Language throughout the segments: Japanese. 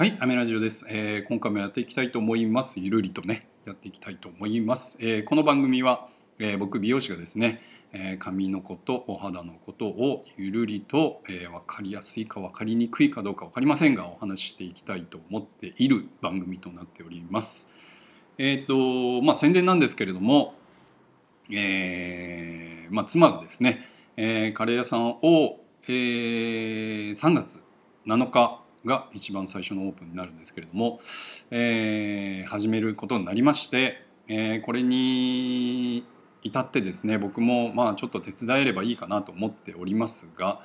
はい、アメラジオです、えー今回もやっていきたいと思います。ゆるりとね、やっていきたいと思います。えーこの番組は、えー僕美容師がですね、えー髪のこと、お肌のことをゆるりと、えー分かりやすいか分かりにくいかどうか分かりませんが、お話ししていきたいと思っている番組となっております。えっ、と、まあ宣伝なんですけれども、えーまあ妻がですね、えーカレー屋さんを、えー3月7日が一番最初のオープンになるんですけれども、えー始めることになりまして、えーこれに至ってですね僕もまあちょっと手伝えればいいかなと思っておりますが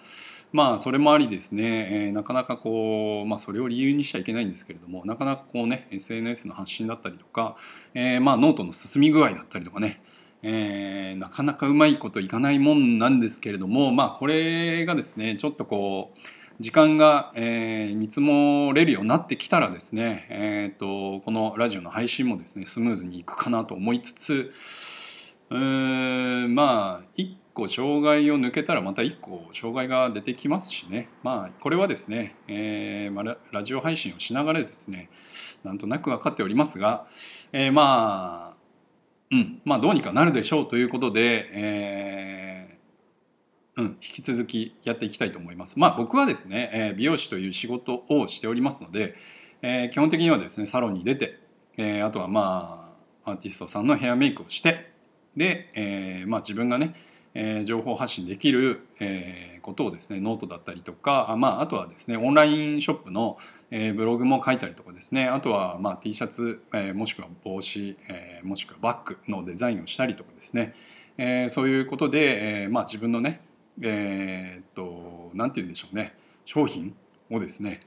まあそれもありですね、えーなかなかこうまあそれを理由にしちゃいけないんですけれどもなかなかこうね SNS の発信だったりとか、えーまあノートの進み具合だったりとかねえーなかなかうまいこといかないもんなんですけれどもまあこれがですねちょっとこう時間が、えー見積もれるようになってきたらですね、えー、とこのラジオの配信もですねスムーズにいくかなと思いつつうーまあ1個障害を抜けたらまた1個障害が出てきますしね。まあこれはですね、えーまあララジオ配信をしながらですねなんとなく分かっておりますが、えーまあうんまあどうにかなるでしょうということで、えーうん、引き続きやっていきたいと思います。まあ僕はですね、えー美容師という仕事をしておりますので、えー基本的にはですねサロンに出て、えーあとはまあアーティストさんのヘアメイクをしてで、えーまあ自分がね、えー情報発信できる、えーことをですねノートだったりとかあ,、まあ、あとはですねオンラインショップの、えーブログも書いたりとかですねあとは、まあ、T シャツ、えーもしくは帽子、えーもしくはバッグのデザインをしたりとかですね、えーそういうことで、えーまあ、自分のねえーっと何て言うんでしょうね。商品をですね、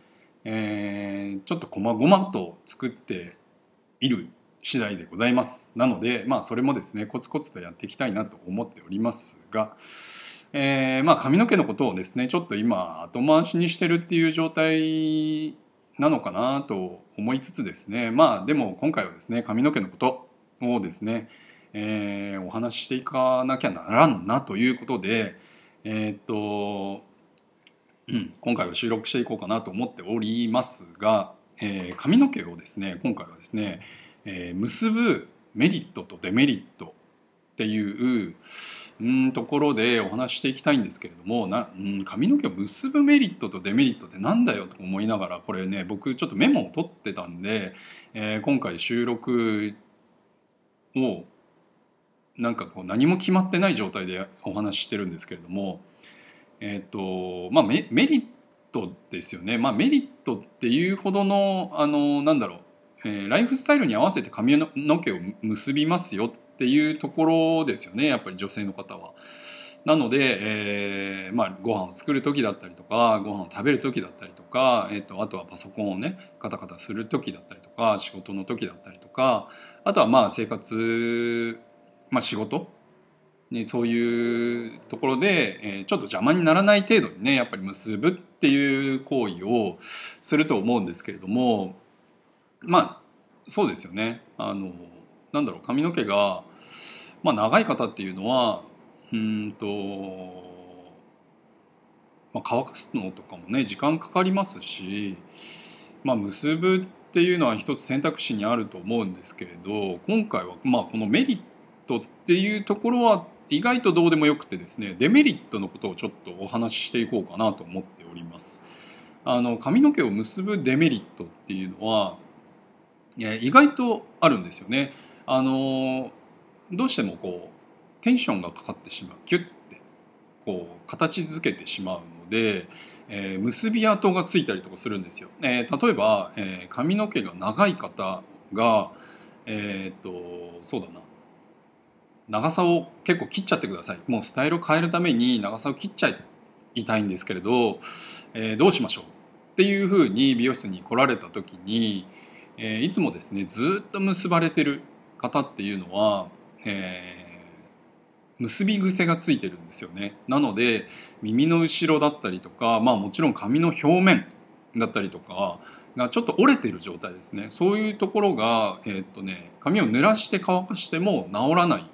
えーちょっと細々と作っている次第でございます。なのでまあそれもですねコツコツとやっていきたいなと思っておりますが、えーまあ髪の毛のことをですねちょっと今後回しにしてるっていう状態なのかなと思いつつですねまあでも今回はですね髪の毛のことをですね、えーお話ししていかなきゃならんなということでえーっと、うん、今回は収録していこうかなと思っておりますが、えー髪の毛をですね今回はですね、えー結ぶメリットとデメリットっていううんところでお話ししていきたいんですけれどもな、うん、髪の毛を結ぶメリットとデメリットってなんだよと思いながらこれね僕ちょっとメモを取ってたんで、えー今回収録をなんかこう何も決まってない状態でお話ししてるんですけれどもえっ、とまあメメリットですよね、まあ、メリットっていうほどのあのなんだろう、えーライフスタイルに合わせて髪の毛を結びますよっていうところですよね。やっぱり女性の方は。なので、えーまあ、ご飯を作る時だったりとかご飯を食べる時だったりとか、えー、とあとはパソコンをねカタカタする時だったりとか仕事の時だったりとかあとはまあ生活、まあ、仕事？ね、そういうところで、えーちょっと邪魔にならない程度にねやっぱり結ぶっていう行為をすると思うんですけれどもまあそうですよね。あのなんだろう髪の毛が、まあ、長い方っていうのはうんと、まあ、乾かすのとかもね時間かかりますし、まあ、結ぶっていうのは一つ選択肢にあると思うんですけれど今回は、まあ、このメリットっていうところは意外とどうでもよくてですねデメリットのことをちょっとお話ししていこうかなと思っております。あの髪の毛を結ぶデメリットっていうのはえ意外とあるんですよね。あのどうしてもこうテンションがかかってしまうキュッてこう形付けてしまうので、えー結び跡がついたりとかするんですよ。えー例えば、えー髪の毛が長い方がえーっとそうだな長さを結構切っちゃってください。もうスタイルを変えるために長さを切っちゃいたいんですけれど、えーどうしましょうっていうふうに美容室に来られた時に、えーいつもですねずっと結ばれてる方っていうのは、えー結び癖がついてるんですよね。なので耳の後ろだったりとかまあもちろん髪の表面だったりとかがちょっと折れてる状態ですね。そういうところが、えーっとね、髪を濡らして乾かしても治らない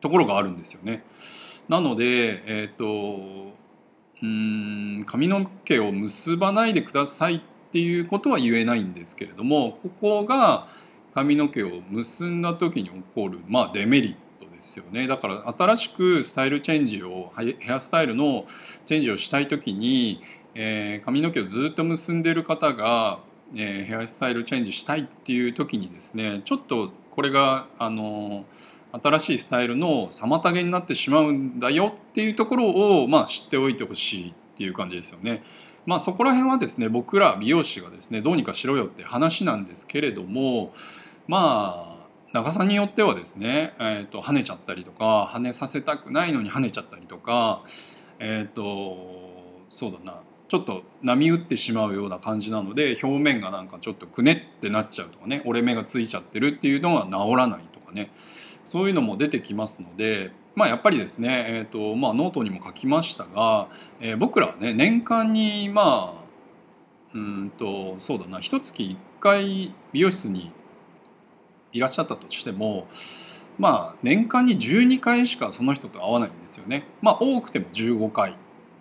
ところがあるんですよね。なので、えっ、とうん髪の毛を結ばないでくださいっていうことは言えないんですけれどもここが髪の毛を結んだ時に起こる、まあ、デメリットですよねだから新しくスタイルチェンジをヘアスタイルのチェンジをしたい時に、えー、髪の毛をずっと結んでる方が、えー、ヘアスタイルチェンジしたいっていう時にですねちょっとこれがあの新しいスタイルの妨げになってしまうんだよっていうところを、まあ、知っておいてほしいっていう感じですよね。まあ、そこら辺はですね僕ら美容師がですねどうにかしろよって話なんですけれどもまあ長さによってはですね、えーと、跳ねちゃったりとか跳ねさせたくないのに跳ねちゃったりとかえっ、ー、とそうだなちょっと波打ってしまうような感じなので表面がなんかちょっとくねってなっちゃうとかね折れ目がついちゃってるっていうのが治らないとかねそういうのも出てきますのでまあ、やっぱりですね、えーとまあ、ノートにも書きましたが、えー、僕らはね年間にまあうんとそうだな一月1回美容室にいらっしゃったとしてもまあ年間に12回しかその人と会わないんですよね。まあ多くても15回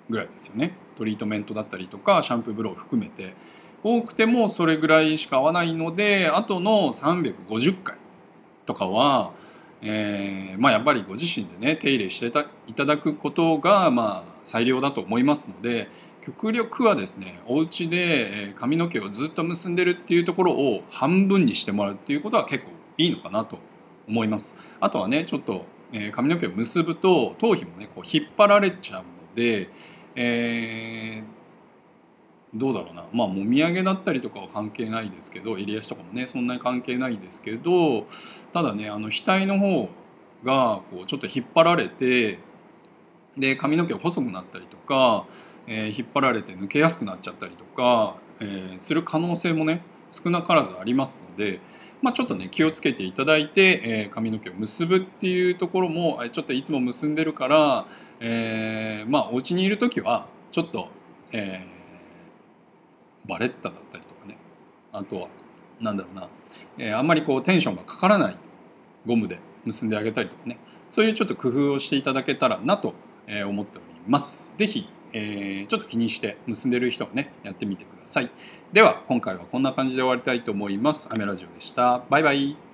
ぐらいですよね。トリートメントだったりとかシャンプーブロー含めて多くてもそれぐらいしか会わないのであとの350回とかはえーまあ、やっぱりご自身でね手入れしていただくことが、まあ、最良だと思いますので極力はですねお家で髪の毛をずっと結んでるっていうところを半分にしてもらうっていうことは結構いいのかなと思います。あとはねちょっと、えー、髪の毛を結ぶと頭皮もねこう引っ張られちゃうので、えーどうだろうな。まあもみあげだったりとかは関係ないですけど襟足とかもねそんなに関係ないですけどただねあの額の方がこうちょっと引っ張られてで髪の毛細くなったりとか、えー、引っ張られて抜けやすくなっちゃったりとか、えー、する可能性もね少なからずありますので、まあ、ちょっとね気をつけていただいて、えー、髪の毛を結ぶっていうところもちょっといつも結んでるから、えー、まあお家にいる時はちょっと、えーバレッタだったりとかねあとは何だろうな、えー、あんまりこうテンションがかからないゴムで結んであげたりとかねそういうちょっと工夫をしていただけたらなと思っております。是非えー、ちょっと気にして結んでる人はねやってみてください。では今回はこんな感じで終わりたいと思います。アメラジオでした。バイバイ。